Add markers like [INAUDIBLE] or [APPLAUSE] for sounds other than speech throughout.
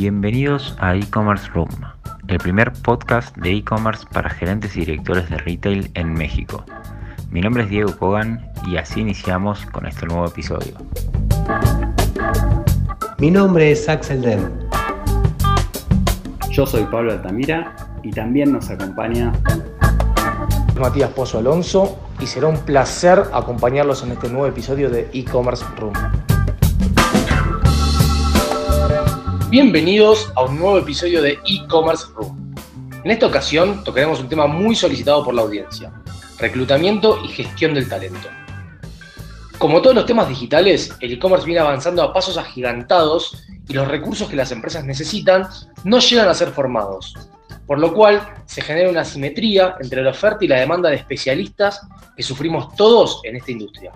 Bienvenidos a e-commerce Room, el primer podcast de e-commerce para gerentes y directores de retail en México. Mi nombre es Diego Kogan y así iniciamos con este nuevo episodio. Mi nombre es Axel Den. Yo soy Pablo Altamira y también nos acompaña Matías Pozo Alonso y será un placer acompañarlos en este nuevo episodio de e-commerce Room. Bienvenidos a un nuevo episodio de e-commerce Room. En esta ocasión tocaremos un tema muy solicitado por la audiencia, reclutamiento y gestión del talento. Como todos los temas digitales, el e-commerce viene avanzando a pasos agigantados y los recursos que las empresas necesitan no llegan a ser formados, por lo cual se genera una asimetría entre la oferta y la demanda de especialistas que sufrimos todos en esta industria.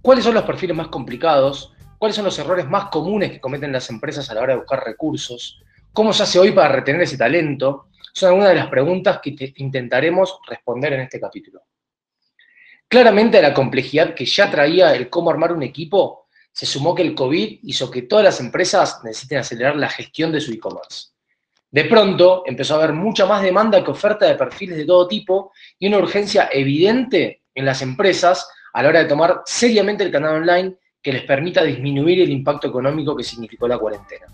¿Cuáles son los perfiles más complicados? ¿Cuáles son los errores más comunes que cometen las empresas a la hora de buscar recursos? ¿Cómo se hace hoy para retener ese talento? Son algunas de las preguntas que intentaremos responder en este capítulo. Claramente a la complejidad que ya traía el cómo armar un equipo, se sumó que el COVID hizo que todas las empresas necesiten acelerar la gestión de su e-commerce. De pronto empezó a haber mucha más demanda que oferta de perfiles de todo tipo y una urgencia evidente en las empresas a la hora de tomar seriamente el canal online que les permita disminuir el impacto económico que significó la cuarentena.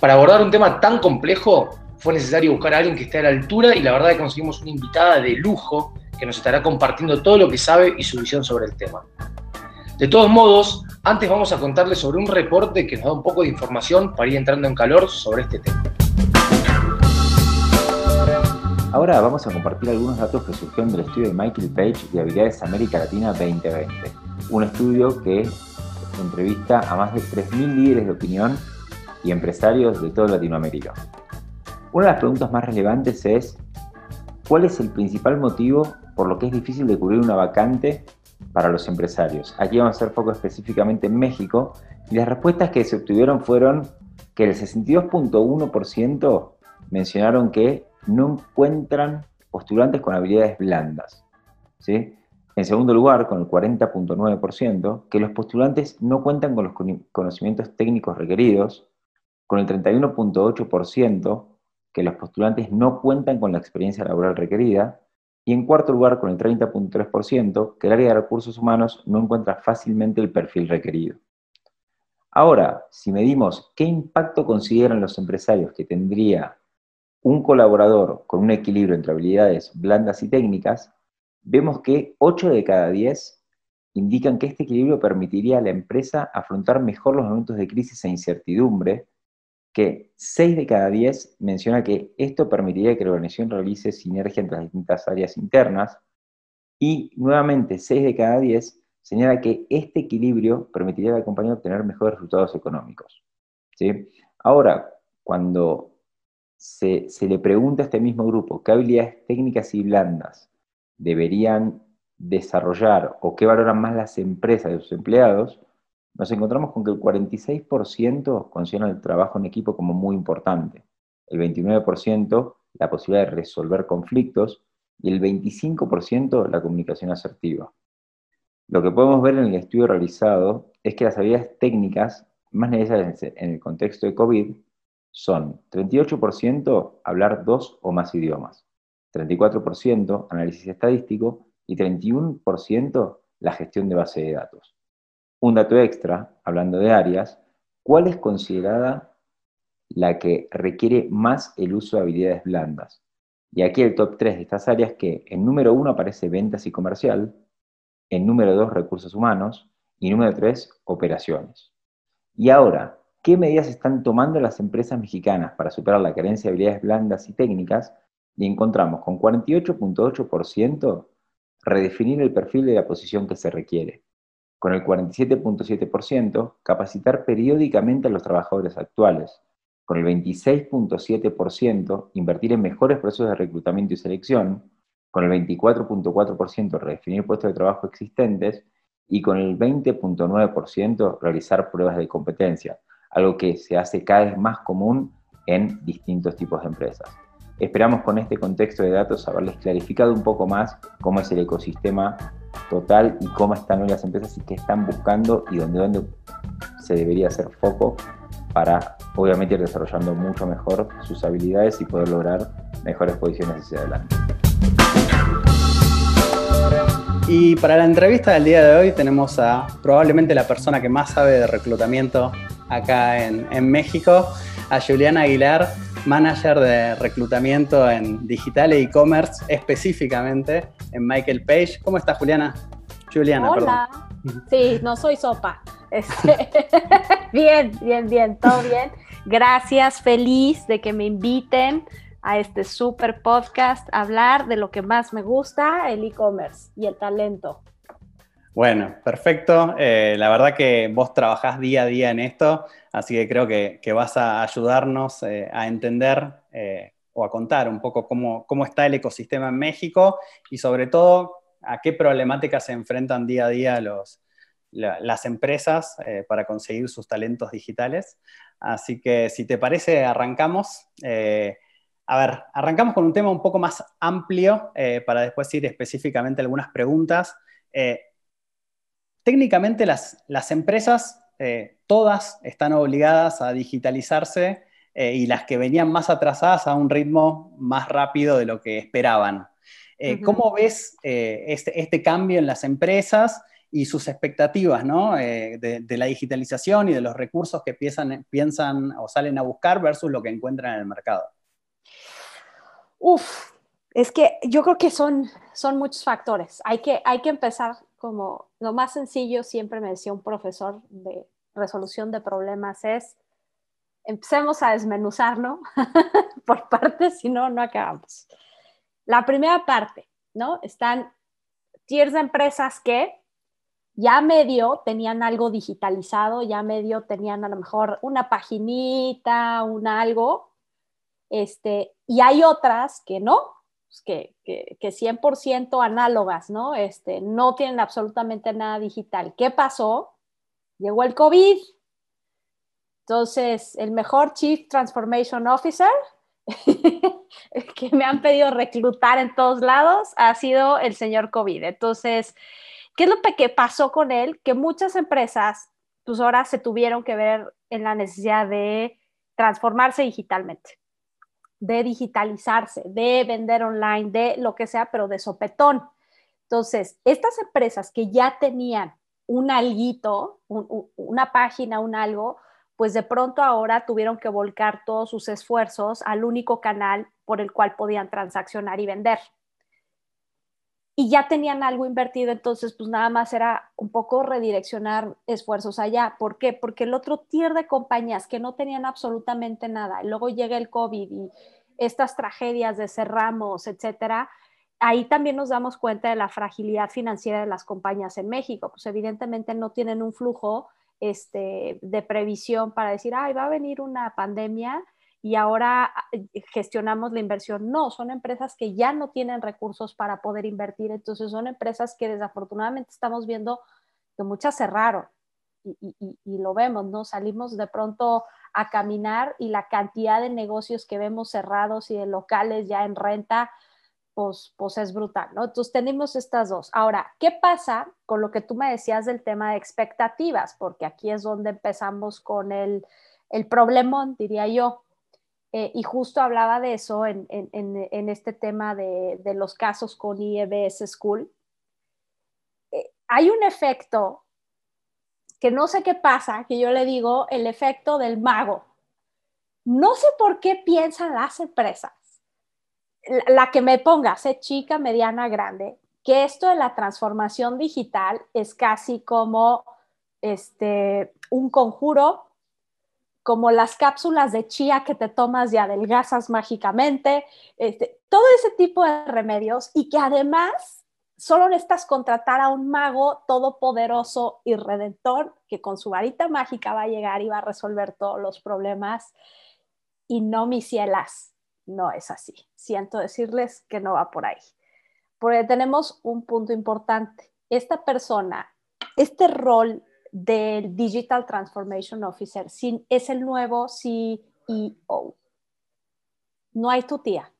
Para abordar un tema tan complejo, fue necesario buscar a alguien que esté a la altura y la verdad que conseguimos una invitada de lujo que nos estará compartiendo todo lo que sabe y su visión sobre el tema. De todos modos, antes vamos a contarles sobre un reporte que nos da un poco de información para ir entrando en calor sobre este tema. Ahora vamos a compartir algunos datos que surgieron del estudio de Michael Page de Habilidades América Latina 2020, un estudio que entrevista a más de 3.000 líderes de opinión y empresarios de toda Latinoamérica. Una de las preguntas más relevantes es, ¿cuál es el principal motivo por lo que es difícil de cubrir una vacante para los empresarios? Aquí vamos a hacer foco específicamente en México y las respuestas que se obtuvieron fueron que el 62.1% mencionaron que no encuentran postulantes con habilidades blandas. ¿sí? En segundo lugar, con el 40.9%, que los postulantes no cuentan con los conocimientos técnicos requeridos, con el 31.8%, que los postulantes no cuentan con la experiencia laboral requerida, y en cuarto lugar, con el 30.3%, que el área de recursos humanos no encuentra fácilmente el perfil requerido. Ahora, si medimos qué impacto consideran los empresarios que tendría un colaborador con un equilibrio entre habilidades blandas y técnicas, vemos que 8 de cada 10 indican que este equilibrio permitiría a la empresa afrontar mejor los momentos de crisis e incertidumbre, que 6 de cada 10 menciona que esto permitiría que la organización realice sinergia entre las distintas áreas internas, y nuevamente 6 de cada 10 señala que este equilibrio permitiría a la compañía obtener mejores resultados económicos. ¿sí? Ahora, cuando se, se le pregunta a este mismo grupo qué habilidades técnicas y blandas deberían desarrollar o qué valoran más las empresas de sus empleados, nos encontramos con que el 46% considera el trabajo en equipo como muy importante, el 29% la posibilidad de resolver conflictos y el 25% la comunicación asertiva. Lo que podemos ver en el estudio realizado es que las habilidades técnicas más necesarias en el contexto de COVID son 38% hablar dos o más idiomas, 34% análisis estadístico y 31% la gestión de base de datos. Un dato extra, hablando de áreas, ¿cuál es considerada la que requiere más el uso de habilidades blandas? Y aquí el top 3 de estas áreas que en número 1 aparece ventas y comercial, en número 2 recursos humanos y número 3 operaciones. Y ahora, ¿qué medidas están tomando las empresas mexicanas para superar la carencia de habilidades blandas y técnicas y encontramos con 48.8% redefinir el perfil de la posición que se requiere. Con el 47.7% capacitar periódicamente a los trabajadores actuales. Con el 26.7% invertir en mejores procesos de reclutamiento y selección. Con el 24.4% redefinir puestos de trabajo existentes. Y con el 20.9% realizar pruebas de competencia, algo que se hace cada vez más común en distintos tipos de empresas. Esperamos con este contexto de datos haberles clarificado un poco más cómo es el ecosistema total y cómo están hoy las empresas y qué están buscando y dónde, se debería hacer foco para obviamente ir desarrollando mucho mejor sus habilidades y poder lograr mejores posiciones hacia adelante. Y para la entrevista del día de hoy tenemos a probablemente la persona que más sabe de reclutamiento acá en, en México, a Juliana Aguilar, manager de reclutamiento en digital e e-commerce, específicamente en Michael Page. ¿Cómo estás, Juliana? Juliana, Hola. Sí, no soy sopa. Este, [LAUGHS] bien, bien, bien, todo bien. Gracias, feliz de que me inviten a este super podcast a hablar de lo que más me gusta, el e-commerce y el talento. Bueno, perfecto. Eh, la verdad que vos trabajás día a día en esto, así que creo que, vas a ayudarnos eh, a entender eh, o a contar un poco cómo, está el ecosistema en México y sobre todo a qué problemáticas se enfrentan día a día las empresas para conseguir sus talentos digitales. Así que si te parece, arrancamos. a ver, arrancamos con un tema un poco más amplio para después ir específicamente a algunas preguntas técnicamente las, las empresas, eh, todas están obligadas a digitalizarse eh, y las que venían más atrasadas a un ritmo más rápido de lo que esperaban. Eh, ¿Cómo ves este, este, cambio en las empresas y sus expectativas de, la digitalización y de los recursos que piensan, piensan o salen a buscar versus lo que encuentran en el mercado? Uf, es que yo creo que son, son muchos factores. Hay que, hay que empezar como lo más sencillo, siempre me decía un profesor de resolución de problemas, es empecemos a desmenuzarlo [LAUGHS] por partes, si no, no acabamos. La primera parte, ¿no? Están tiers de empresas que ya medio tenían algo digitalizado, ya medio tenían a lo mejor una paginita, un algo, este, y hay otras que no, que, que, que 100% análogas, ¿no? Este, no tienen absolutamente nada digital. ¿Qué pasó? Llegó el COVID. Entonces, el mejor Chief Transformation Officer [LAUGHS] que me han pedido reclutar en todos lados ha sido el señor COVID. Entonces, ¿qué es lo que pasó con él? Que muchas empresas, pues ahora se tuvieron que ver en la necesidad de transformarse digitalmente de digitalizarse, de vender online, de lo que sea, pero de sopetón. Entonces, estas empresas que ya tenían un alguito, una página, un algo, pues de pronto ahora tuvieron que volcar todos sus esfuerzos al único canal por el cual podían transaccionar y vender. Y ya tenían algo invertido, entonces pues nada más era un poco redireccionar esfuerzos allá. ¿Por qué? Porque el otro tier de compañías que no tenían absolutamente nada, y luego llega el COVID y estas tragedias de cerramos, etcétera, ahí también nos damos cuenta de la fragilidad financiera de las compañías en México. Pues evidentemente no tienen un flujo este, de previsión para decir, ay, va a venir una pandemia y ahora eh, gestionamos la inversión. No, son empresas que ya no tienen recursos para poder invertir. Entonces son empresas que desafortunadamente estamos viendo que muchas cerraron. Y, y, lo vemos, ¿no? Salimos de pronto a caminar y la cantidad de negocios que vemos cerrados y de locales ya en renta, pues, pues es brutal, ¿no? Entonces tenemos estas dos. Ahora, ¿qué pasa con lo que tú me decías del tema de expectativas? Porque aquí es donde empezamos con el, el problemón, diría yo. Eh, y justo hablaba de eso en, este tema de, los casos con IEBS School. Eh, hay un efecto que no sé qué pasa, que yo le digo el efecto del mago. No sé por qué piensan las empresas, la, que me ponga, sé chica, mediana, grande, que esto de la transformación digital es casi como este, un conjuro, como las cápsulas de chía que te tomas y adelgazas mágicamente, este, todo ese tipo de remedios y que además solo necesitas contratar a un mago todopoderoso y redentor que con su varita mágica va a llegar y va a resolver todos los problemas. Y no, mis cielas, no es así. Siento decirles que no va por ahí. Porque tenemos un punto importante. Esta persona, este rol del Digital Transformation Officer es el nuevo CEO. No hay tu tía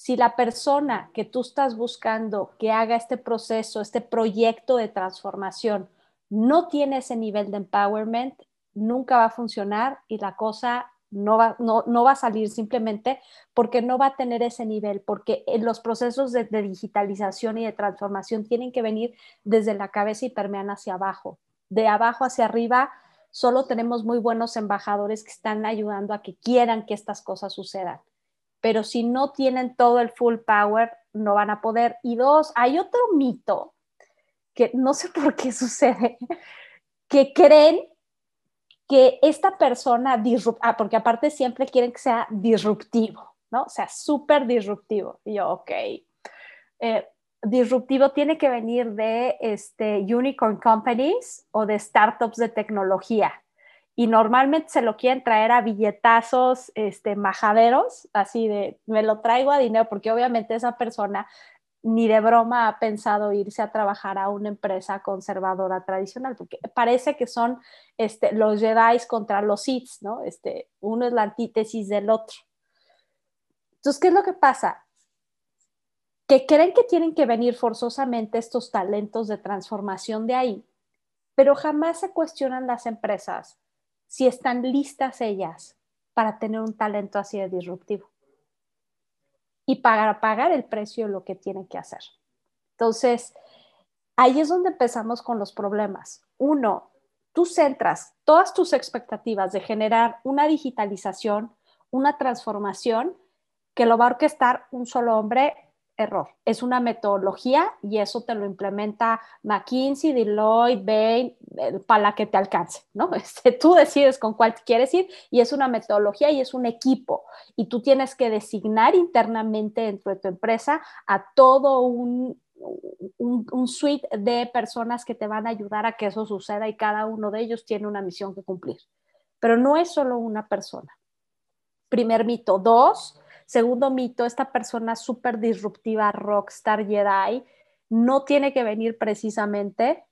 si la persona que tú estás buscando que haga este proceso, este proyecto de transformación, no tiene ese nivel de empowerment, nunca va a funcionar y la cosa no va, no, va a salir simplemente porque no va a tener ese nivel, porque los procesos de, digitalización y de transformación tienen que venir desde la cabeza y permean hacia abajo. De abajo hacia arriba, solo tenemos muy buenos embajadores que están ayudando a que quieran que estas cosas sucedan. Pero si no tienen todo el full power, no van a poder. Y dos, hay otro mito que no sé [LAUGHS] por qué sucede, que creen que esta persona ah, porque aparte siempre quieren que sea disruptivo, ¿no? O sea, súper disruptivo. Y yo, ok. Eh, disruptivo tiene que venir de este, unicorn companies o de startups de tecnología. Y normalmente se lo quieren traer a billetazos este, majaderos, así de, me lo traigo a dinero, porque obviamente esa persona ni de broma ha pensado irse a trabajar a una empresa conservadora tradicional, porque parece que son este, los Jedi contra los Sith, ¿no? Este, uno es la antítesis del otro. Entonces, ¿qué es lo que pasa? Que creen que tienen que venir forzosamente estos talentos de transformación de ahí, pero jamás se cuestionan las empresas si están listas ellas para tener un talento así de disruptivo y para pagar el precio de lo que tienen que hacer. Entonces, ahí es donde empezamos con los problemas. Uno, tú centras todas tus expectativas de generar una digitalización, una transformación que lo va a orquestar un solo hombre error. Es una metodología y eso te lo implementa McKinsey, Deloitte, Bain, eh, para la que te alcance, ¿no? [LAUGHS] Este, tú decides con cuál quieres ir y es una metodología y es un equipo y tú tienes que designar internamente dentro de tu empresa a todo un, un, un suite de personas que te van a ayudar a que eso suceda y cada uno de ellos tiene una misión que cumplir. Pero no es solo una persona. Primer mito. Dos, Segundo mito, esta persona súper disruptiva, rockstar Jedi, no tiene que venir precisamente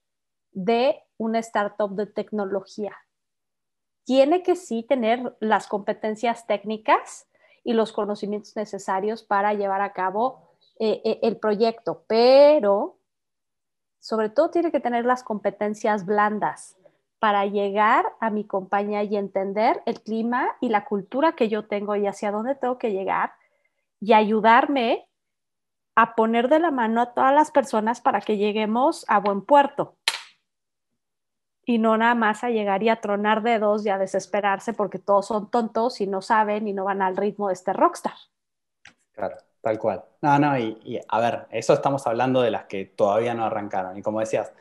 de una startup de tecnología. Tiene que sí tener las competencias técnicas y los conocimientos necesarios para llevar a cabo eh, eh, el proyecto, pero sobre todo tiene que tener las competencias blandas para llegar a mi compañía y entender el clima y la cultura que yo tengo y hacia dónde tengo que llegar y ayudarme a poner de la mano a todas las personas para que lleguemos a buen puerto. Y no nada más a llegar y a tronar dedos y a desesperarse porque todos son tontos y no saben y no van al ritmo de este rockstar. Claro, tal cual. No, no, y, a ver, eso estamos hablando de las que todavía no arrancaron. Y como decías,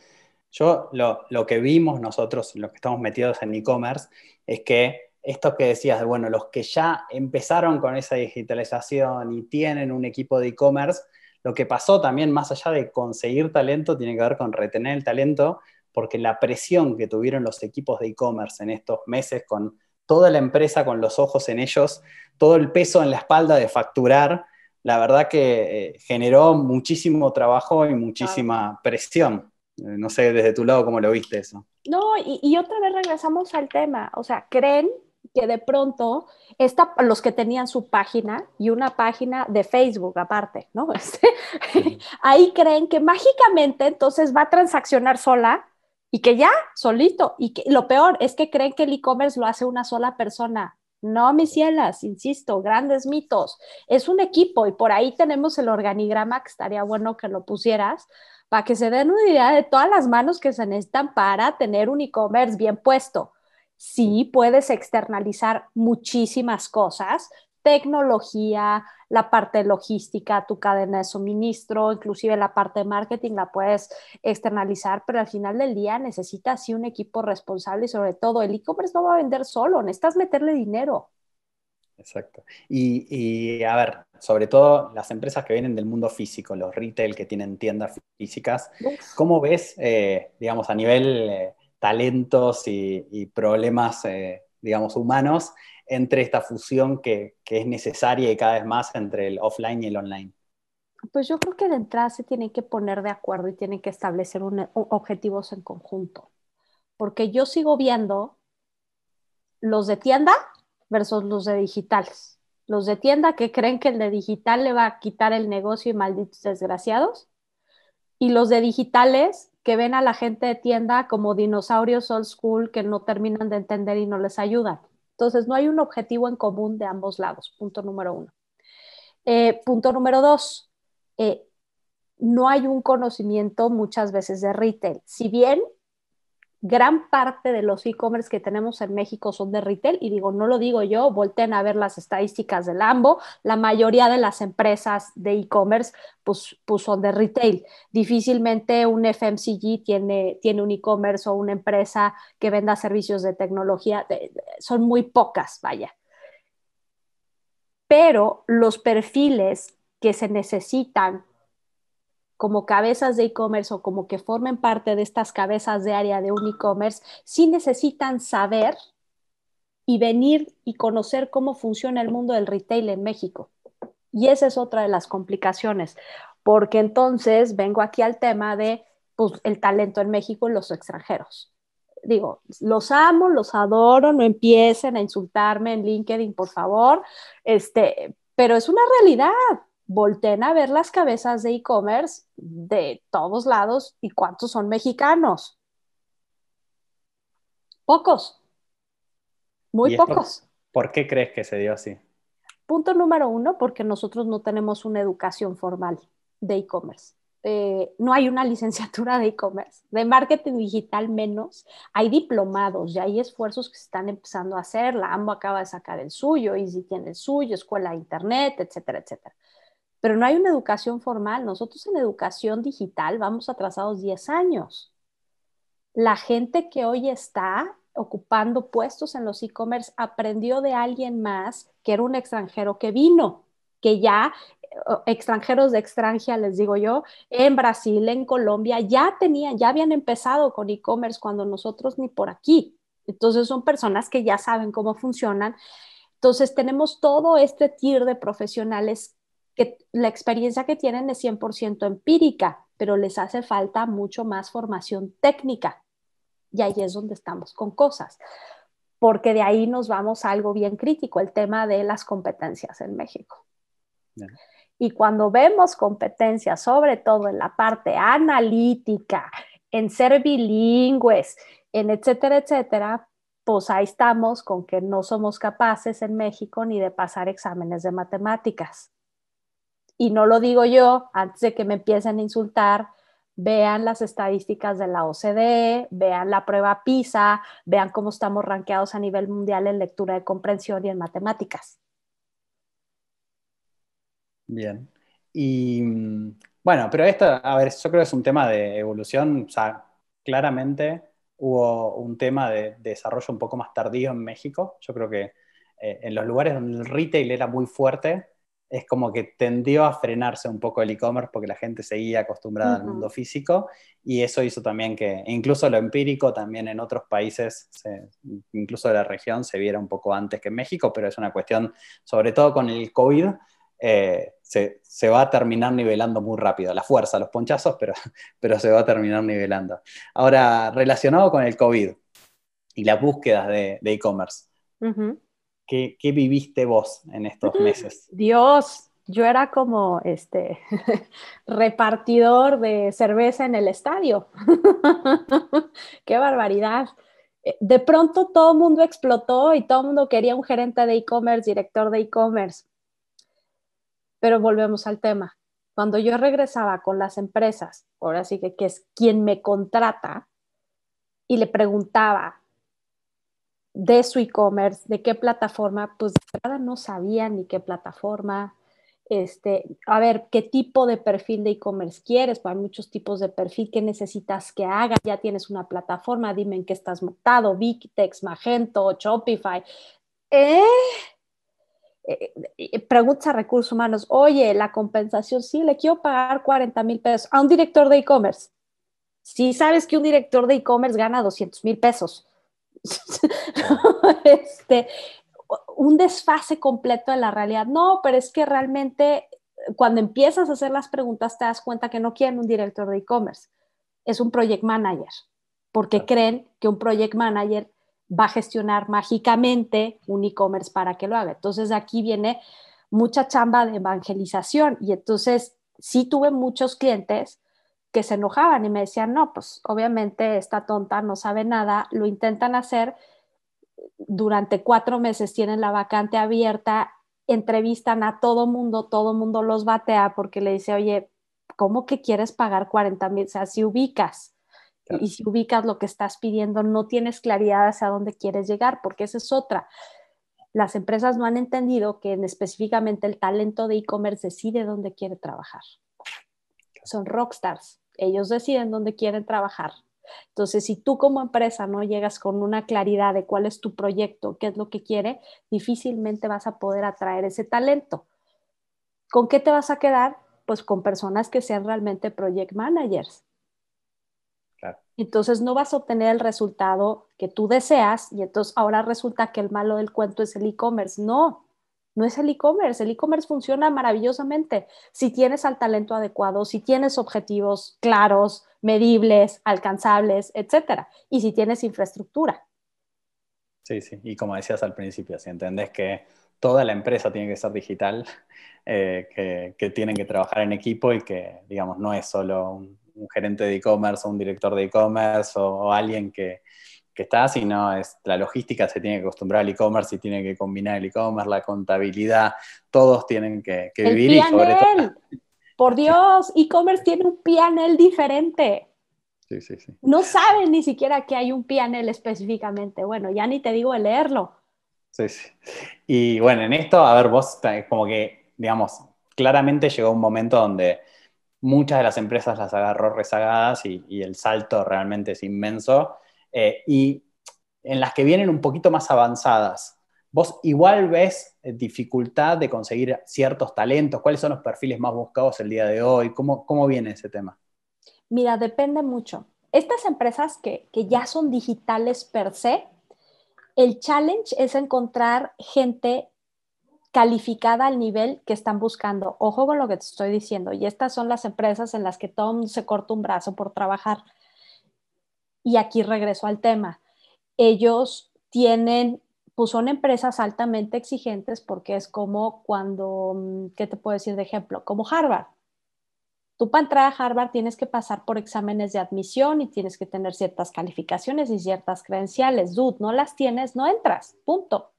yo lo, que vimos nosotros, los que estamos metidos en e-commerce, es que esto que decías, bueno, los que ya empezaron con esa digitalización y tienen un equipo de e-commerce, lo que pasó también, más allá de conseguir talento, tiene que ver con retener el talento, porque la presión que tuvieron los equipos de e-commerce en estos meses, con toda la empresa con los ojos en ellos, todo el peso en la espalda de facturar, la verdad que eh, generó muchísimo trabajo y muchísima presión. Eh, no sé desde tu lado cómo lo viste eso. No, y, otra vez regresamos al tema, o sea, creen que de pronto esta, los que tenían su página y una página de Facebook aparte, ¿no? [LAUGHS] Este, ahí creen que mágicamente entonces va a transaccionar sola y que ya, solito. Y que lo peor es que creen que el e-commerce lo hace una sola persona. No, mis cielas, insisto, grandes mitos. Es un equipo y por ahí tenemos el organigrama que estaría bueno que lo pusieras para que se den una idea de todas las manos que se necesitan para tener un e-commerce bien puesto. Sí, puedes externalizar muchísimas cosas, tecnología, la parte logística, tu cadena de suministro, inclusive la parte de marketing la puedes externalizar, pero al final del día necesitas sí un equipo responsable y sobre todo el e-commerce no va a vender solo, necesitas meterle dinero. Exacto. Y, a ver, sobre todo las empresas que vienen del mundo físico, los retail que tienen tiendas físicas, ¿cómo ves, eh, digamos, a nivel eh, talentos y, problemas, eh, digamos, humanos entre esta fusión que, es necesaria y cada vez más entre el offline y el online? Pues yo creo que de entrada se tienen que poner de acuerdo y tienen que establecer objetivos en conjunto. Porque yo sigo viendo los de tienda versus los de digitales. Los de tienda que creen que el de digital le va a quitar el negocio y malditos desgraciados. Y los de digitales que ven a la gente de tienda como dinosaurios old school que no terminan de entender y no les ayudan. Entonces, no hay un objetivo en común de ambos lados, punto número uno. Eh, punto número dos, eh, no hay un conocimiento muchas veces de retail. Si bien gran parte de los e-commerce que tenemos en México son de retail, y digo, no lo digo yo, volteen a ver las estadísticas del AMBO, la mayoría de las empresas de e-commerce pues, pues, son de retail. Difícilmente un FMCG tiene, tiene un e-commerce o una empresa que venda servicios de tecnología, son muy pocas, vaya. Pero los perfiles que se necesitan como cabezas de e-commerce o como que formen parte de estas cabezas de área de un e-commerce, sí necesitan saber y venir y conocer cómo funciona el mundo del retail en México. Y esa es otra de las complicaciones, porque entonces vengo aquí al tema de pues, el talento en México y los extranjeros. Digo, los amo, los adoro, no empiecen a insultarme en LinkedIn, por favor, este, pero es una realidad volteen a ver las cabezas de e-commerce de todos lados y cuántos son mexicanos. Pocos. Muy pocos. ¿Por qué crees que se dio así? Punto número uno, porque nosotros no tenemos una educación formal de e-commerce. Eh, no hay una [LAUGHS] licenciatura de e-commerce, de marketing digital menos. Hay diplomados y hay esfuerzos que se están empezando a hacer. La AMBO acaba de sacar el suyo, Easy tiene el suyo, Escuela de Internet, etcétera, etcétera pero no hay una educación formal. Nosotros en educación digital vamos atrasados 10 años. La gente que hoy está ocupando puestos en los e-commerce aprendió de alguien más que era un extranjero que vino, que ya eh, extranjeros de extranjera, les digo yo, en Brasil, en Colombia, ya tenían, ya habían empezado con e-commerce cuando nosotros ni por aquí. Entonces son personas que ya saben cómo funcionan. Entonces tenemos todo este tier de profesionales que la experiencia que tienen es 100% empírica, pero les hace falta mucho más formación técnica. Y ahí es donde estamos con cosas, porque de ahí nos vamos a algo bien crítico, el tema de las competencias en México. Y cuando vemos competencias, sobre todo en la parte analítica, en ser bilingües, en etcétera, etcétera, pues ahí estamos con que no somos capaces en México ni de pasar exámenes de matemáticas y no lo digo yo, antes de que me empiecen a insultar, vean las estadísticas de la OCDE, vean la prueba PISA, vean cómo estamos rankeados a nivel mundial en lectura de comprensión y en matemáticas. Bien. Y bueno, pero esto, a ver, yo creo que es un tema de evolución, o sea, claramente hubo un tema de, desarrollo un poco más tardío en México. Yo creo que eh, en los lugares donde el retail era muy fuerte, es como que tendió a frenarse un poco el e-commerce porque la gente seguía acostumbrada al mundo físico y eso hizo también que incluso lo empírico también en otros países, incluso de la región, se viera un poco antes que en México, pero es una cuestión, sobre todo con el COVID, eh, se, se, va a terminar nivelando muy rápido. La fuerza, los ponchazos, pero, [LAUGHS] pero se va a terminar nivelando. Ahora, relacionado con el COVID y las búsquedas de e-commerce. ¿Qué, viviste vos en estos meses? Dios, yo era como este [LAUGHS] repartidor de cerveza en el estadio. [LAUGHS] Qué barbaridad. Eh, de pronto todo el mundo explotó y todo el mundo quería un gerente de e-commerce, director de e-commerce. Pero volvemos al tema. Cuando yo regresaba con las empresas, ahora sí que, que es quien me contrata, y le preguntaba, de su e-commerce, de qué plataforma, pues de verdad no sabía ni qué plataforma, este, a ver, qué tipo de perfil de e-commerce quieres, pues hay muchos tipos de perfil que necesitas que haga, ya tienes una plataforma, dime en qué estás montado, Victex, Magento, Shopify. ¿Eh? Eh, eh, preguntas a recursos humanos, oye, la compensación, sí, le quiero pagar 40 mil pesos a un director de e-commerce. Si sabes que un director de e-commerce gana 200 mil pesos, [LAUGHS] este, un desfase completo de la realidad. No, pero es que realmente cuando empiezas a hacer las preguntas te das cuenta que no quieren un director de e-commerce, es un project manager, porque creen que un project manager va a gestionar mágicamente un e-commerce para que lo haga. Entonces aquí viene mucha chamba de evangelización y entonces sí tuve muchos clientes que se enojaban y me decían, no, pues obviamente esta tonta no sabe nada, lo intentan hacer, durante cuatro meses tienen la vacante abierta, entrevistan a todo mundo, todo mundo los batea porque le dice, oye, ¿cómo que quieres pagar 40 mil? O sea, si ubicas y si ubicas lo que estás pidiendo, no tienes claridad hacia dónde quieres llegar, porque esa es otra. Las empresas no han entendido que específicamente el talento de e-commerce decide dónde quiere trabajar. Son rockstars, ellos deciden dónde quieren trabajar. Entonces, si tú como empresa no llegas con una claridad de cuál es tu proyecto, qué es lo que quiere, difícilmente vas a poder atraer ese talento. ¿Con qué te vas a quedar? Pues con personas que sean realmente project managers. Entonces no vas a obtener el resultado que tú deseas y entonces ahora resulta que el malo del cuento es el e-commerce. No, no es el e-commerce. El e-commerce funciona maravillosamente si tienes al talento adecuado, si tienes objetivos claros, medibles, alcanzables, etcétera. Y si tienes infraestructura. Sí, sí. Y como decías al principio, si entendés que toda la empresa tiene que ser digital, eh, que, tienen que trabajar en equipo y que, digamos, no es solo un, gerente de e-commerce o un director de e-commerce o, alguien que, está, sino es la logística se tiene que acostumbrar al e-commerce y tiene que combinar el e-commerce, la contabilidad, todos tienen que, vivir y sobre todo por Dios, e-commerce tiene un PNL diferente. Sí, sí, sí. No saben ni siquiera que hay un PNL específicamente. Bueno, ya ni te digo el leerlo. Sí, sí. Y bueno, en esto, a ver, vos como que, digamos, claramente llegó un momento donde muchas de las empresas las agarró rezagadas y, el salto realmente es inmenso. Eh, y en las que vienen un poquito más avanzadas, ¿Vos igual ves dificultad de conseguir ciertos talentos? ¿Cuáles son los perfiles más buscados el día de hoy? ¿Cómo, cómo viene ese tema? Mira, depende mucho. Estas empresas que, que ya son digitales per se, el challenge es encontrar gente calificada al nivel que están buscando. Ojo con lo que te estoy diciendo. Y estas son las empresas en las que todo se corta un brazo por trabajar. Y aquí regreso al tema. Ellos tienen pues son empresas altamente exigentes porque es como cuando, mm, ¿qué te puedo decir de ejemplo? Como Harvard. Tú para entrar a Harvard tienes que pasar por exámenes de admisión y tienes que tener ciertas calificaciones y ciertas credenciales. Dude, no las tienes, no entras, punto.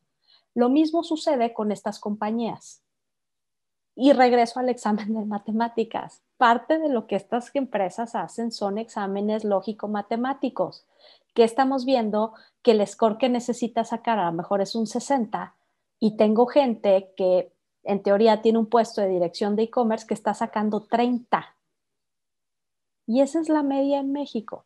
Lo mismo sucede con estas compañías. Y regreso al examen de matemáticas. Parte de lo que estas empresas hacen son exámenes lógico-matemáticos que estamos viendo que el score que necesita sacar a lo mejor es un 60 y tengo gente que en teoría tiene un puesto de dirección de e-commerce que está sacando 30. Y esa es la media en México.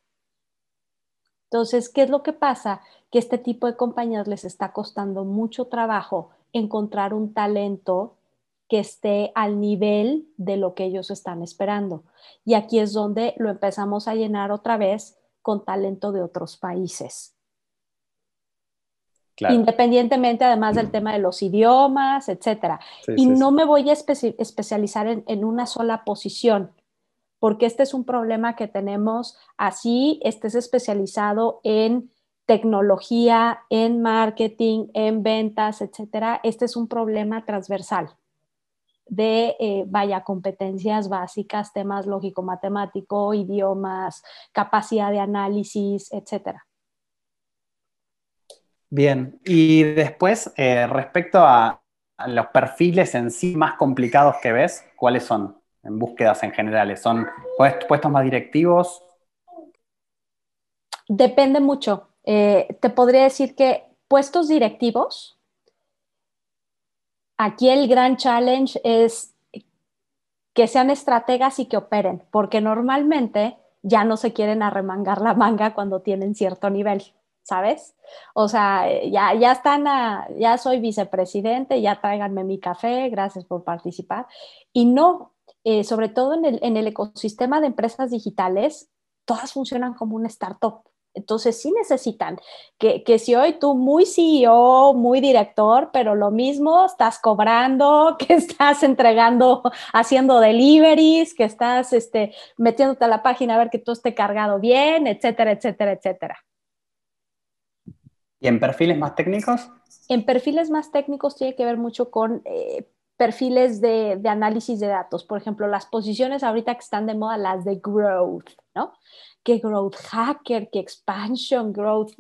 Entonces, ¿qué es lo que pasa? Que este tipo de compañías les está costando mucho trabajo encontrar un talento que esté al nivel de lo que ellos están esperando. Y aquí es donde lo empezamos a llenar otra vez con talento de otros países. Independientemente además del tema de los idiomas, etcétera. y no me voy a especializar en, una sola posición, porque este es un problema que tenemos así, estés especializado en tecnología, en marketing, en ventas, etcétera. Este es un problema transversal de, eh, vaya, competencias básicas, temas lógico-matemático, idiomas, capacidad de análisis, etc. Bien, y después, eh, respecto a, los perfiles en sí más complicados que ves, ¿cuáles son en búsquedas en general? ¿Son puestos más directivos? Depende mucho. Eh, te podría decir que puestos directivos, Aquí el gran challenge es que sean estrategas y que operen, porque normalmente ya no se quieren arremangar la manga cuando tienen cierto nivel, ¿sabes? O sea, ya, ya están, ya soy vicepresidente, ya tráiganme mi café, gracias por participar. Y no, eh, sobre todo en el, en el ecosistema de empresas digitales, todas funcionan como un startup. Entonces sí necesitan que, si hoy tú muy CEO, muy director, pero lo mismo estás cobrando, [LAUGHS] que estás entregando, haciendo deliveries, que estás este, metiéndote a la página a ver que todo esté cargado bien, etcétera, etcétera, etcétera. ¿Y en perfiles más técnicos? En perfiles más técnicos tiene que ver mucho con eh, perfiles de, de, análisis de datos. Por ejemplo, las posiciones ahorita que están de moda, las de growth, ¿no? Que growth hacker, que expansion growth,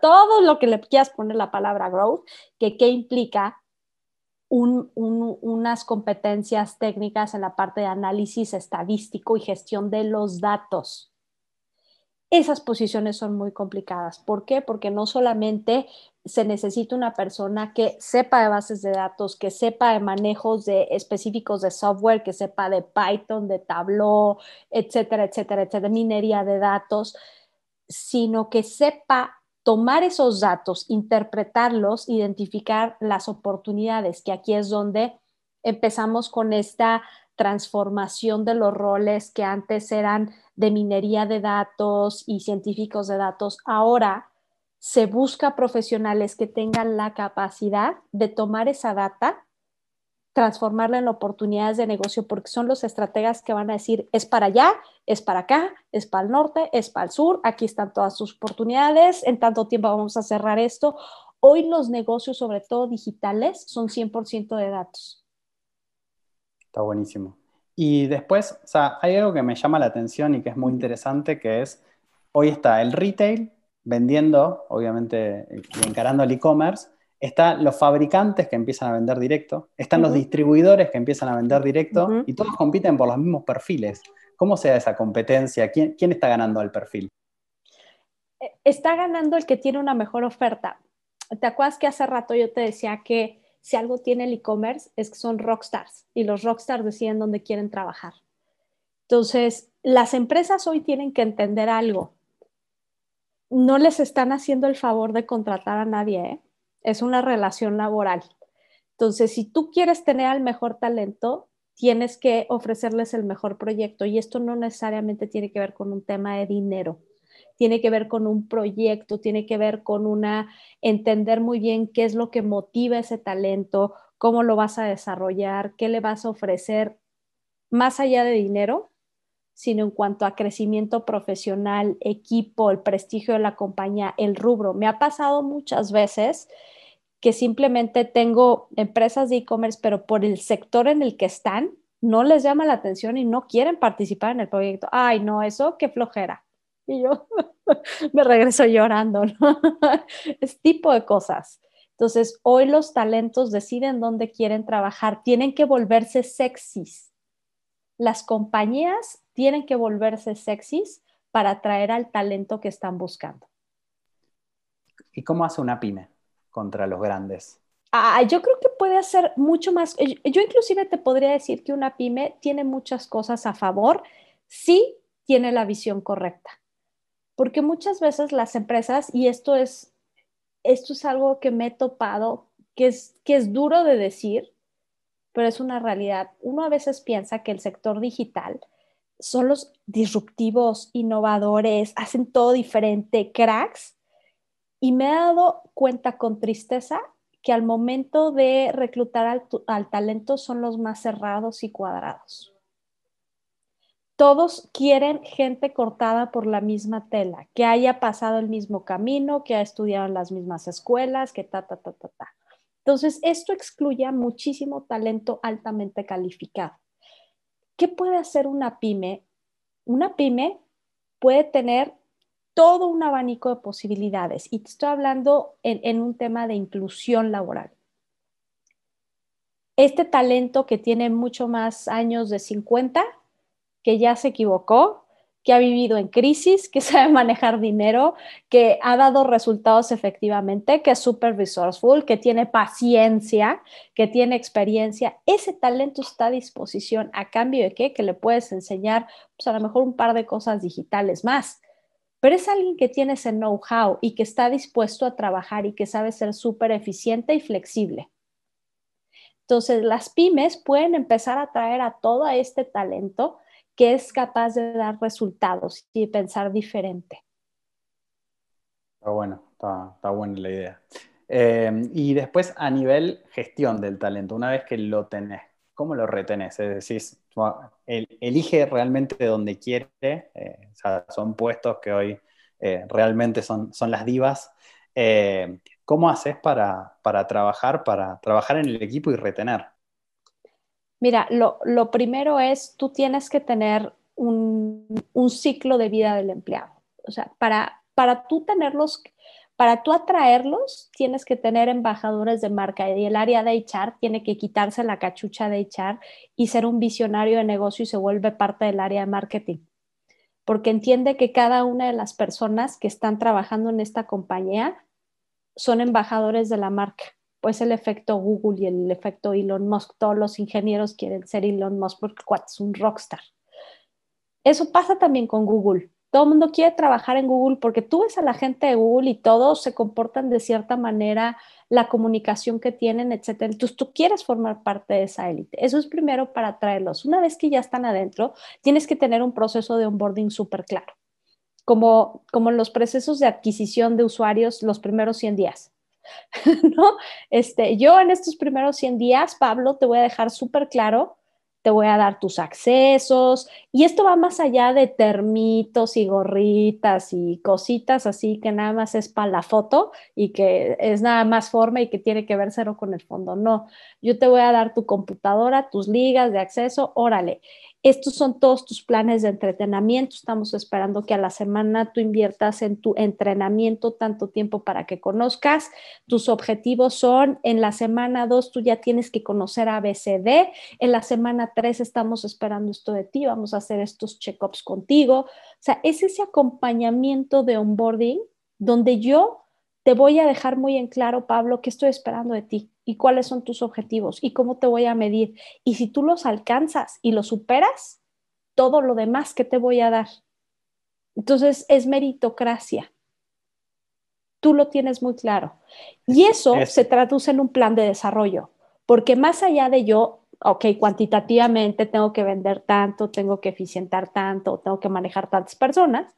todo lo que le quieras poner la palabra growth, que qué implica un, un, unas competencias técnicas en la parte de análisis estadístico y gestión de los datos esas posiciones son muy complicadas. ¿Por qué? Porque no solamente se necesita una persona que sepa de bases de datos, que sepa de manejos de específicos de software, que sepa de Python, de Tableau, etcétera, etcétera, etcétera, minería de datos, sino que sepa tomar esos datos, interpretarlos, identificar las oportunidades, que aquí es donde empezamos con esta transformación de los roles que antes eran de minería de datos y científicos de datos, ahora se busca profesionales que tengan la capacidad de tomar esa data, transformarla en oportunidades de negocio, porque son los estrategas que van a decir, es para allá, es para acá, es para el norte, es para el sur, aquí están todas sus oportunidades, en tanto tiempo vamos a cerrar esto. Hoy los negocios, sobre todo digitales, son 100% de datos. Está buenísimo. Y después, o sea, hay algo que me llama la atención y que es muy interesante, que es, hoy está el retail vendiendo, obviamente, y encarando el e-commerce, están los fabricantes que empiezan a vender directo, están los distribuidores que empiezan a vender directo y todos compiten por los mismos perfiles. ¿Cómo se da esa competencia? ¿Quién, ¿Quién está ganando el perfil? Eh, está ganando el que tiene una mejor oferta. ¿Te acuerdas que hace rato yo te decía que si algo tiene el e-commerce es que son rockstars y los rockstars deciden dónde quieren trabajar. Entonces, las empresas hoy tienen que entender algo. No les están haciendo el favor de contratar a nadie, ¿eh? es una relación laboral. Entonces, si tú quieres tener al mejor talento, tienes que ofrecerles el mejor proyecto y esto no necesariamente tiene que ver con un tema de dinero tiene que ver con un proyecto, tiene que ver con una, entender muy bien qué es lo que motiva ese talento, cómo lo vas a desarrollar, qué le vas a ofrecer, más allá de dinero, sino en cuanto a crecimiento profesional, equipo, el prestigio de la compañía, el rubro. Me ha pasado muchas veces que simplemente tengo empresas de e-commerce, pero por el sector en el que están, no les llama la atención y no quieren participar en el proyecto. Ay, no, eso qué flojera. Y yo [LAUGHS] me regreso llorando, ¿no? [LAUGHS] es tipo de cosas. Entonces, hoy los talentos deciden dónde quieren trabajar, tienen que volverse sexys. Las compañías tienen que volverse sexys para atraer al talento que están buscando. ¿Y cómo hace una pyme contra los grandes? Ah, yo creo que puede hacer mucho más. Yo inclusive te podría decir que una pyme tiene muchas cosas a favor si tiene la visión correcta porque muchas veces las empresas, y esto es, esto es algo que me he topado, que es, que es duro de decir, pero es una realidad. Uno a veces piensa que el sector digital son los disruptivos, innovadores, hacen todo diferente, cracks, y me he dado cuenta con tristeza que al momento de reclutar al, al talento son los más cerrados y cuadrados todos quieren gente cortada por la misma tela, que haya pasado el mismo camino, que ha estudiado en las mismas escuelas, que ta, ta, ta, ta, ta. Entonces, esto excluye a muchísimo talento altamente calificado. ¿Qué puede hacer una pyme? Una pyme puede tener todo un abanico de posibilidades y te estoy hablando en, en un tema de inclusión laboral. Este talento que tiene mucho más años de 50 que ya se equivocó, que ha vivido en crisis, que [LAUGHS] sabe manejar dinero, que ha dado resultados efectivamente, que es súper resourceful, que tiene paciencia, que tiene experiencia. Ese talento está a disposición a cambio de qué? Que le puedes enseñar, pues a lo mejor un par de cosas digitales más. Pero es alguien que tiene ese know-how y que está dispuesto a trabajar y que sabe ser súper eficiente y flexible. Entonces, las pymes pueden empezar a traer a todo este talento que es capaz de dar resultados y pensar diferente. Está bueno, está, buena la idea. Eh, y después a nivel gestión del talento, una vez que lo tenés, ¿cómo lo retenés? Es decir, elige realmente de donde quiere, eh, son puestos que hoy eh, realmente son, son las divas. ¿Cómo haces para, para, trabajar, para trabajar en el equipo y retener? Mira, lo, primero es, tú tienes que tener un, un, ciclo de vida del empleado. O sea, para, para tú tenerlos, para tú atraerlos, tienes que tener embajadores de marca y el área de HR tiene que quitarse la cachucha de HR y ser un visionario de negocio y se vuelve parte del área de marketing. Porque entiende que cada una de las personas que están trabajando en esta compañía son embajadores de la marca pues el efecto Google y el efecto Elon Musk. Todos los ingenieros quieren ser Elon Musk porque es un rockstar. Eso pasa también con Google. Todo el mundo quiere trabajar en Google porque tú ves a la gente de Google y todos se comportan de cierta manera, la comunicación que tienen, etc. Entonces tú quieres formar parte de esa élite. Eso es primero para traerlos. Una vez que ya están adentro, tienes que tener un proceso de onboarding súper claro. Como, como en los procesos de adquisición de usuarios los primeros 100 días [LAUGHS] ¿no? Este, yo en estos primeros 100 días, Pablo, te voy a dejar súper claro, te voy a dar tus accesos y esto va más allá de termitos y gorritas y cositas así que nada más es para la foto y que es nada más forma y que tiene que ver cero con el fondo. No, yo te voy a dar tu computadora, tus ligas de acceso, órale. Estos son todos tus planes de entrenamiento. Estamos esperando que a la semana tú inviertas en tu entrenamiento tanto tiempo para que conozcas. Tus objetivos son, en la semana 2 tú ya tienes que conocer ABCD. En la semana 3 estamos esperando esto de ti. Vamos a hacer estos check-ups contigo. O sea, es ese acompañamiento de onboarding donde yo te voy a dejar muy en claro, Pablo, qué estoy esperando de ti y cuáles son tus objetivos y cómo te voy a medir. Y si tú los alcanzas y los superas, todo lo demás que te voy a dar. Entonces es meritocracia. Tú lo tienes muy claro. Y eso se traduce en un plan de desarrollo, porque más allá de yo, ok, cuantitativamente tengo que vender tanto, tengo que eficientar tanto, tengo que manejar tantas personas,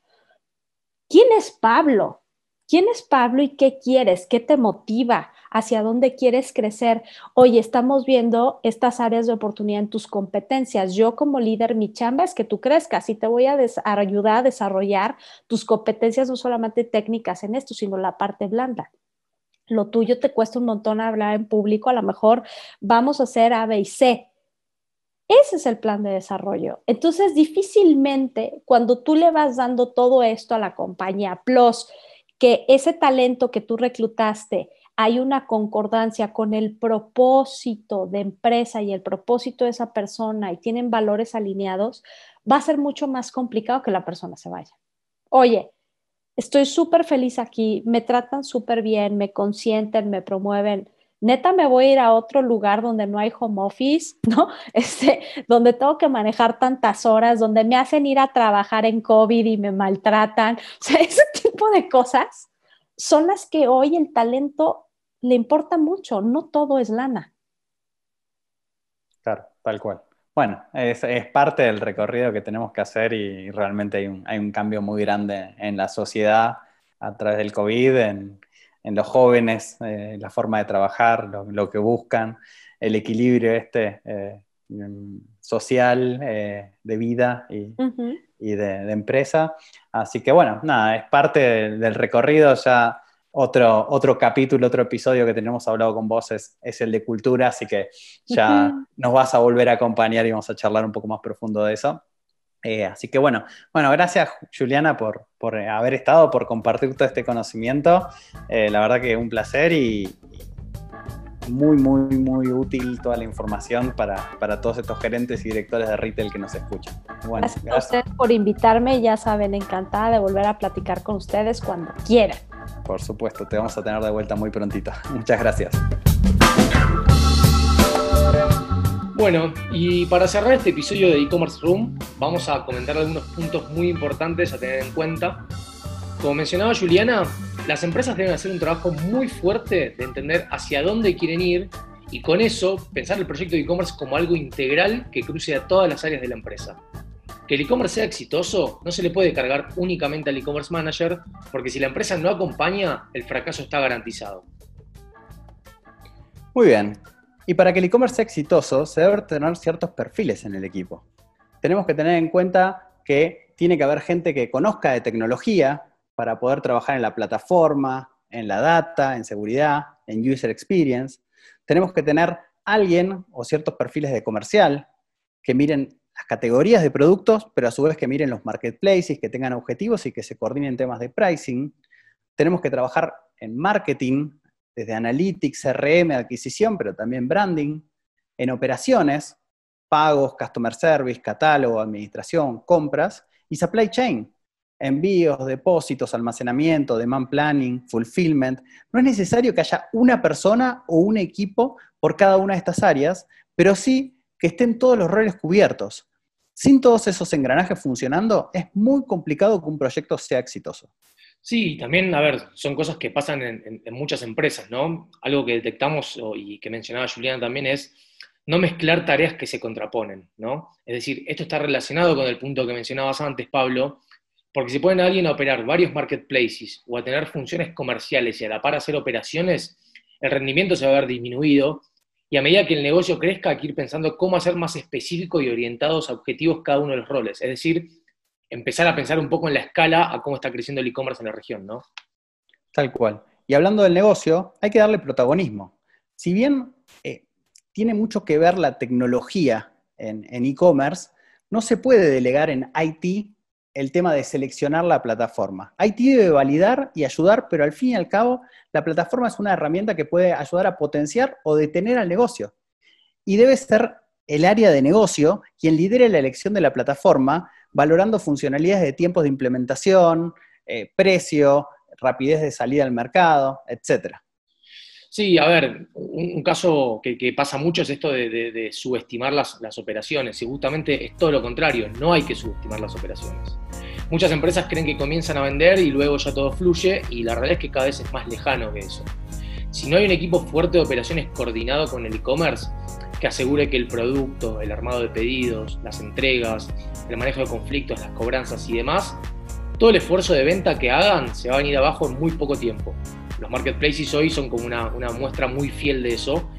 ¿quién es Pablo? ¿Quién es Pablo y qué quieres? ¿Qué te motiva? ¿Hacia dónde quieres crecer? Oye, estamos viendo estas áreas de oportunidad en tus competencias. Yo como líder, mi chamba es que tú crezcas y te voy a ayudar a desarrollar tus competencias no solamente técnicas en esto, sino la parte blanda lo tuyo te cuesta un montón hablar en público, a lo mejor vamos a hacer A, B y C. Ese es el plan de desarrollo. Entonces, difícilmente cuando tú le vas dando todo esto a la compañía, plus que ese talento que tú reclutaste hay una concordancia con el propósito de empresa y el propósito de esa persona y tienen valores alineados, va a ser mucho más complicado que la persona se vaya. Oye, estoy súper feliz aquí, me tratan súper bien, me consienten, me promueven. Neta, me voy a ir a otro lugar donde no hay home office, [LAUGHS] ¿no? Este, donde tengo que manejar tantas horas, donde me hacen ir a trabajar en COVID y me maltratan. [LAUGHS] O sea, ese tipo de cosas son las que hoy el talento le importa mucho, no todo es lana. Claro, tal cual. Bueno, es, parte del recorrido que tenemos que hacer y realmente hay un, hay un, cambio muy grande en la sociedad a través del COVID, en, en los jóvenes, eh, la forma de trabajar, lo, que buscan, el equilibrio este eh, social eh, de vida y, y de, empresa. Así que bueno, nada, es parte del, recorrido ya. Otro, otro capítulo, otro episodio que tenemos hablado con vos es, es el de cultura, así que ya nos vas a volver a acompañar y vamos a charlar un poco más profundo de eso. Eh, así que bueno, bueno, gracias Juliana por, por, haber estado, por compartir todo este conocimiento. Eh, la verdad que un placer y, muy, muy, muy útil toda la información para, para, todos estos gerentes y directores de retail que nos escuchan. Bueno, gracias, a ustedes por invitarme, ya saben, encantada de volver a platicar con ustedes cuando quieran. Por supuesto, te vamos a tener de vuelta muy prontito. [LAUGHS] Muchas gracias. Bueno, y para cerrar este episodio de e-commerce room, vamos a comentar algunos puntos muy importantes a tener en cuenta. Como mencionaba Juliana, las empresas deben hacer un trabajo muy fuerte de entender hacia dónde quieren ir y con eso pensar el proyecto de e-commerce como algo integral que cruce a todas las áreas de la empresa. Que el e-commerce sea exitoso no se le puede cargar únicamente al e-commerce manager porque si la empresa no acompaña, el fracaso está garantizado. Muy bien. Y para que el e-commerce sea exitoso, se deben tener ciertos perfiles en el equipo. Tenemos que tener en cuenta que tiene que haber gente que conozca de tecnología, para poder trabajar en la plataforma, en la data, en seguridad, en user experience. Tenemos que tener alguien o ciertos perfiles de comercial que miren las categorías de productos, pero a su vez que miren los marketplaces, que tengan objetivos y que se coordinen temas de pricing. Tenemos que trabajar en marketing, desde analytics, CRM, adquisición, pero también branding, en operaciones, pagos, customer service, catálogo, administración, compras y supply chain, envíos, depósitos, almacenamiento, demand planning, fulfillment. No es necesario que haya una persona o un equipo por cada una de estas áreas, pero sí que estén todos los roles cubiertos. Sin todos esos engranajes funcionando, es muy complicado que un proyecto sea exitoso. Sí, también, a ver, son cosas que pasan en, muchas empresas, ¿no? Algo que detectamos y que mencionaba Juliana también es no mezclar tareas que se contraponen, ¿no? Es decir, esto está relacionado con el punto que mencionabas antes, Pablo, porque si ponen a alguien a operar varios marketplaces o a tener funciones comerciales y a la par hacer operaciones, el rendimiento se va a ver disminuido y a medida que el negocio crezca hay que ir pensando cómo hacer más específico y orientados a objetivos cada uno de los roles. Es decir, empezar a pensar un poco en la escala a cómo está creciendo el e-commerce en la región, ¿no? Tal cual. Y hablando del negocio, hay que darle protagonismo. Si bien eh, tiene mucho que ver la tecnología en e-commerce, no se puede delegar en IT el tema de seleccionar la plataforma. IT debe validar y ayudar, pero al fin y al cabo, la plataforma es una herramienta que puede ayudar a potenciar o detener al negocio. Y debe ser el área de negocio quien lidere la elección de la plataforma, valorando funcionalidades de tiempos de implementación, eh, precio, rapidez de salida al mercado, etcétera. Sí, a ver, un, caso que, pasa mucho es esto de, subestimar las, operaciones, y justamente es todo lo contrario, no hay que subestimar las operaciones. Muchas empresas creen que comienzan a vender y luego ya todo fluye, y la realidad es que cada vez es más lejano que eso. Si no hay un equipo fuerte de operaciones coordinado con el e-commerce, que asegure que el producto, el armado de pedidos, las entregas, el manejo de conflictos, las cobranzas y demás, todo el esfuerzo de venta que hagan se va a venir abajo en muy poco tiempo. Los marketplaces hoy son como una, muestra muy fiel de eso.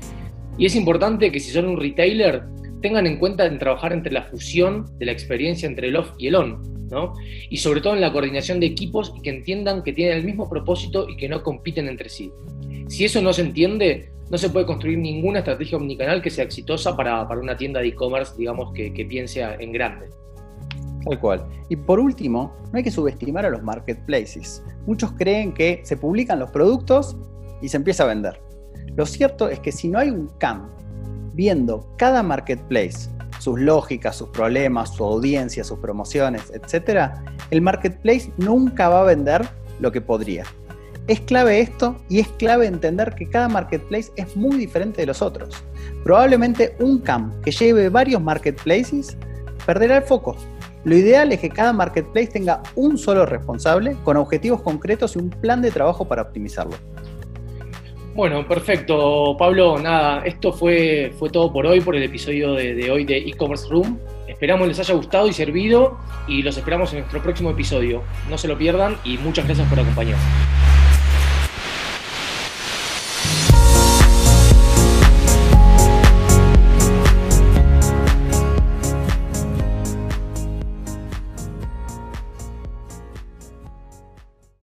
Y es importante que si son un retailer, tengan en cuenta en trabajar entre la fusión de la experiencia entre el off y el on, ¿no? Y sobre todo en la coordinación de equipos y que entiendan que tienen el mismo propósito y que no compiten entre sí. Si eso no se entiende, no se puede construir ninguna estrategia omnicanal que sea exitosa para, una tienda de e-commerce, digamos, que, que piense en grande. Tal cual. Y por último, no hay que subestimar a los marketplaces. Muchos creen que se publican los productos y se empieza a vender. Lo cierto es que si no hay un CAM viendo cada marketplace, sus lógicas, sus problemas, su audiencia, sus promociones, etc., el marketplace nunca va a vender lo que podría. Es clave esto y es clave entender que cada marketplace es muy diferente de los otros. Probablemente un CAM que lleve varios marketplaces perderá el foco lo ideal es que cada marketplace tenga un solo responsable con objetivos concretos y un plan de trabajo para optimizarlo. Bueno, perfecto, Pablo. Nada, esto fue, fue todo por hoy, por el episodio de, de hoy de e-commerce room. Esperamos les haya gustado y servido y los esperamos en nuestro próximo episodio. No se lo pierdan y muchas gracias por acompañarnos.